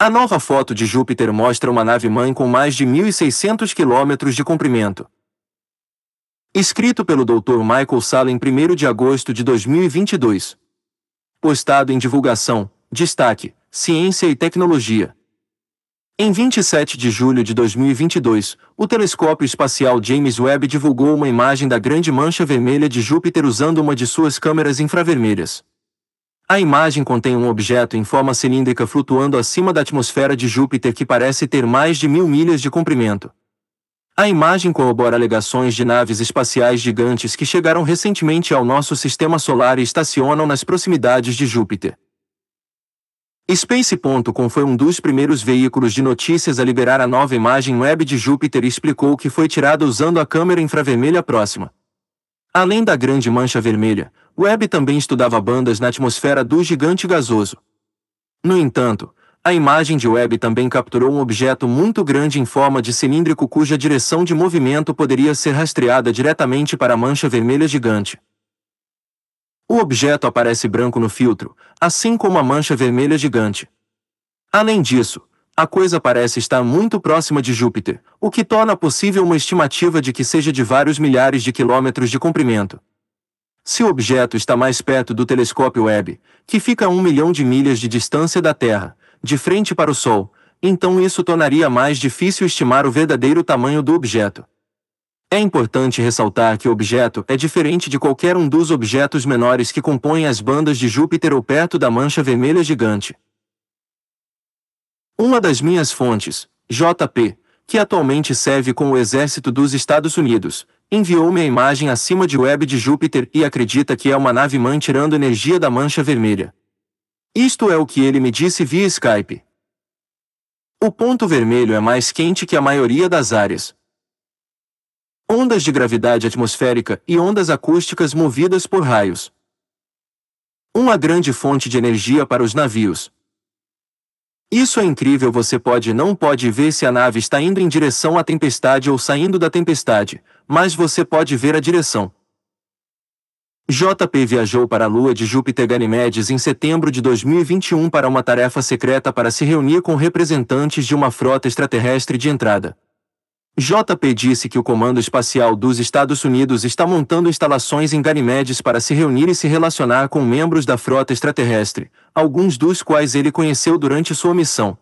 A nova foto de Júpiter mostra uma nave-mãe com mais de 1.600 quilômetros de comprimento. Escrito pelo Dr. Michael Sala em 1 de agosto de 2022. Postado em divulgação, destaque, ciência e tecnologia. Em 27 de julho de 2022, o telescópio espacial James Webb divulgou uma imagem da grande mancha vermelha de Júpiter usando uma de suas câmeras infravermelhas. A imagem contém um objeto em forma cilíndrica flutuando acima da atmosfera de Júpiter que parece ter mais de mil milhas de comprimento. A imagem corrobora alegações de naves espaciais gigantes que chegaram recentemente ao nosso sistema solar e estacionam nas proximidades de Júpiter. Space.com foi um dos primeiros veículos de notícias a liberar a nova imagem web de Júpiter e explicou que foi tirada usando a câmera infravermelha próxima. Além da grande mancha vermelha, Webb também estudava bandas na atmosfera do gigante gasoso. No entanto, a imagem de Webb também capturou um objeto muito grande em forma de cilíndrico cuja direção de movimento poderia ser rastreada diretamente para a mancha vermelha gigante. O objeto aparece branco no filtro, assim como a mancha vermelha gigante. Além disso, a coisa parece estar muito próxima de Júpiter, o que torna possível uma estimativa de que seja de vários milhares de quilômetros de comprimento. Se o objeto está mais perto do telescópio Webb, que fica a um milhão de milhas de distância da Terra, de frente para o Sol, então isso tornaria mais difícil estimar o verdadeiro tamanho do objeto. É importante ressaltar que o objeto é diferente de qualquer um dos objetos menores que compõem as bandas de Júpiter ou perto da mancha vermelha gigante. Uma das minhas fontes, JP, que atualmente serve com o exército dos Estados Unidos, enviou-me a imagem acima de web de Júpiter e acredita que é uma nave-mãe tirando energia da mancha vermelha. Isto é o que ele me disse via Skype. O ponto vermelho é mais quente que a maioria das áreas, ondas de gravidade atmosférica e ondas acústicas movidas por raios. Uma grande fonte de energia para os navios. Isso é incrível, você pode não pode ver se a nave está indo em direção à tempestade ou saindo da tempestade, mas você pode ver a direção. JP viajou para a lua de Júpiter Ganymedes em setembro de 2021 para uma tarefa secreta para se reunir com representantes de uma frota extraterrestre de entrada. JP disse que o Comando Espacial dos Estados Unidos está montando instalações em Ganymedes para se reunir e se relacionar com membros da frota extraterrestre, alguns dos quais ele conheceu durante sua missão.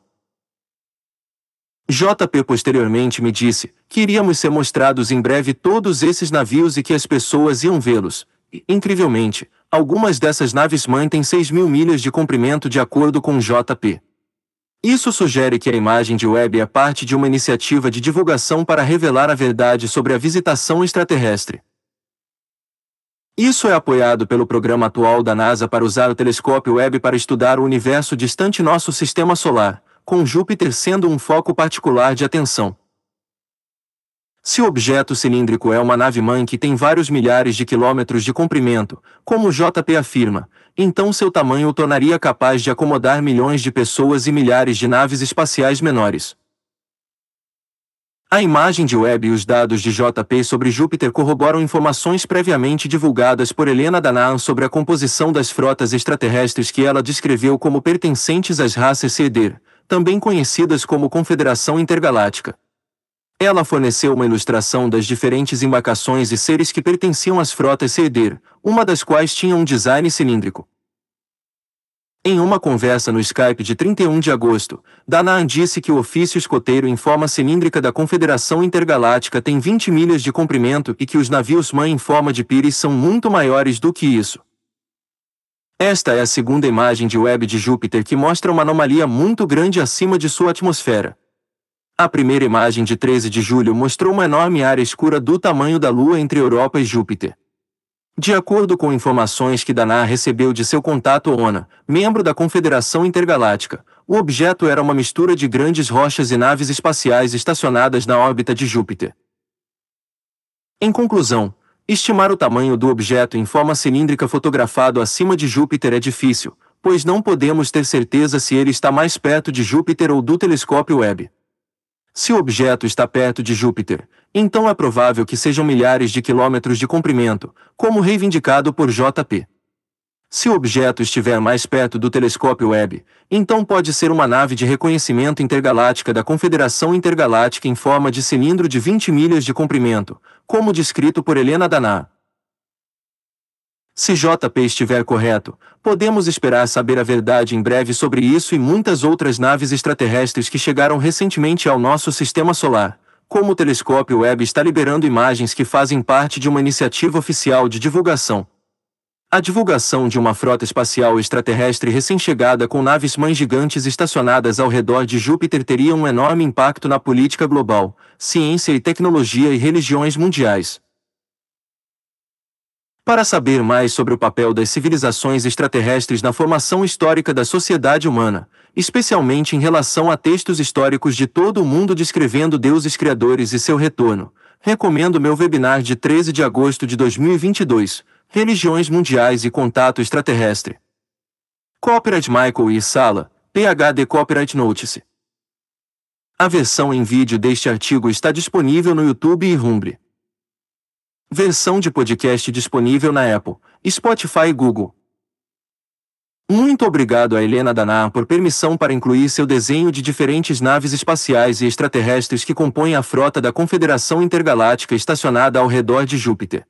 JP posteriormente me disse que iríamos ser mostrados em breve todos esses navios e que as pessoas iam vê-los. Incrivelmente, algumas dessas naves mãe têm 6 mil milhas de comprimento de acordo com JP. Isso sugere que a imagem de web é parte de uma iniciativa de divulgação para revelar a verdade sobre a visitação extraterrestre. Isso é apoiado pelo programa atual da NASA para usar o telescópio Webb para estudar o universo distante nosso sistema solar, com Júpiter sendo um foco particular de atenção. Se o objeto cilíndrico é uma nave-mãe que tem vários milhares de quilômetros de comprimento, como JP afirma, então seu tamanho o tornaria capaz de acomodar milhões de pessoas e milhares de naves espaciais menores. A imagem de Webb e os dados de JP sobre Júpiter corroboram informações previamente divulgadas por Helena Danaan sobre a composição das frotas extraterrestres que ela descreveu como pertencentes às raças Ceder, também conhecidas como Confederação Intergaláctica. Ela forneceu uma ilustração das diferentes embarcações e seres que pertenciam às frotas Ceder, uma das quais tinha um design cilíndrico. Em uma conversa no Skype de 31 de agosto, Danaan disse que o ofício escoteiro em forma cilíndrica da Confederação Intergaláctica tem 20 milhas de comprimento e que os navios-mãe em forma de pires são muito maiores do que isso. Esta é a segunda imagem de web de Júpiter que mostra uma anomalia muito grande acima de sua atmosfera. A primeira imagem de 13 de julho mostrou uma enorme área escura do tamanho da Lua entre Europa e Júpiter. De acordo com informações que Dana recebeu de seu contato ONA, membro da Confederação Intergaláctica, o objeto era uma mistura de grandes rochas e naves espaciais estacionadas na órbita de Júpiter. Em conclusão, estimar o tamanho do objeto em forma cilíndrica fotografado acima de Júpiter é difícil, pois não podemos ter certeza se ele está mais perto de Júpiter ou do telescópio Webb. Se o objeto está perto de Júpiter, então é provável que sejam milhares de quilômetros de comprimento, como reivindicado por JP. Se o objeto estiver mais perto do telescópio Webb, então pode ser uma nave de reconhecimento intergaláctica da Confederação Intergaláctica em forma de cilindro de 20 milhas de comprimento, como descrito por Helena Daná. Se JP estiver correto, podemos esperar saber a verdade em breve sobre isso e muitas outras naves extraterrestres que chegaram recentemente ao nosso sistema solar, como o telescópio Webb está liberando imagens que fazem parte de uma iniciativa oficial de divulgação. A divulgação de uma frota espacial extraterrestre recém-chegada com naves mães gigantes estacionadas ao redor de Júpiter teria um enorme impacto na política global, ciência e tecnologia e religiões mundiais. Para saber mais sobre o papel das civilizações extraterrestres na formação histórica da sociedade humana, especialmente em relação a textos históricos de todo o mundo descrevendo deuses criadores e seu retorno, recomendo meu webinar de 13 de agosto de 2022, Religiões Mundiais e Contato Extraterrestre. Copyright Michael e Sala, PhD Copyright Notice. A versão em vídeo deste artigo está disponível no YouTube e Rumble. Versão de podcast disponível na Apple, Spotify e Google. Muito obrigado a Helena Danar por permissão para incluir seu desenho de diferentes naves espaciais e extraterrestres que compõem a frota da Confederação Intergaláctica estacionada ao redor de Júpiter.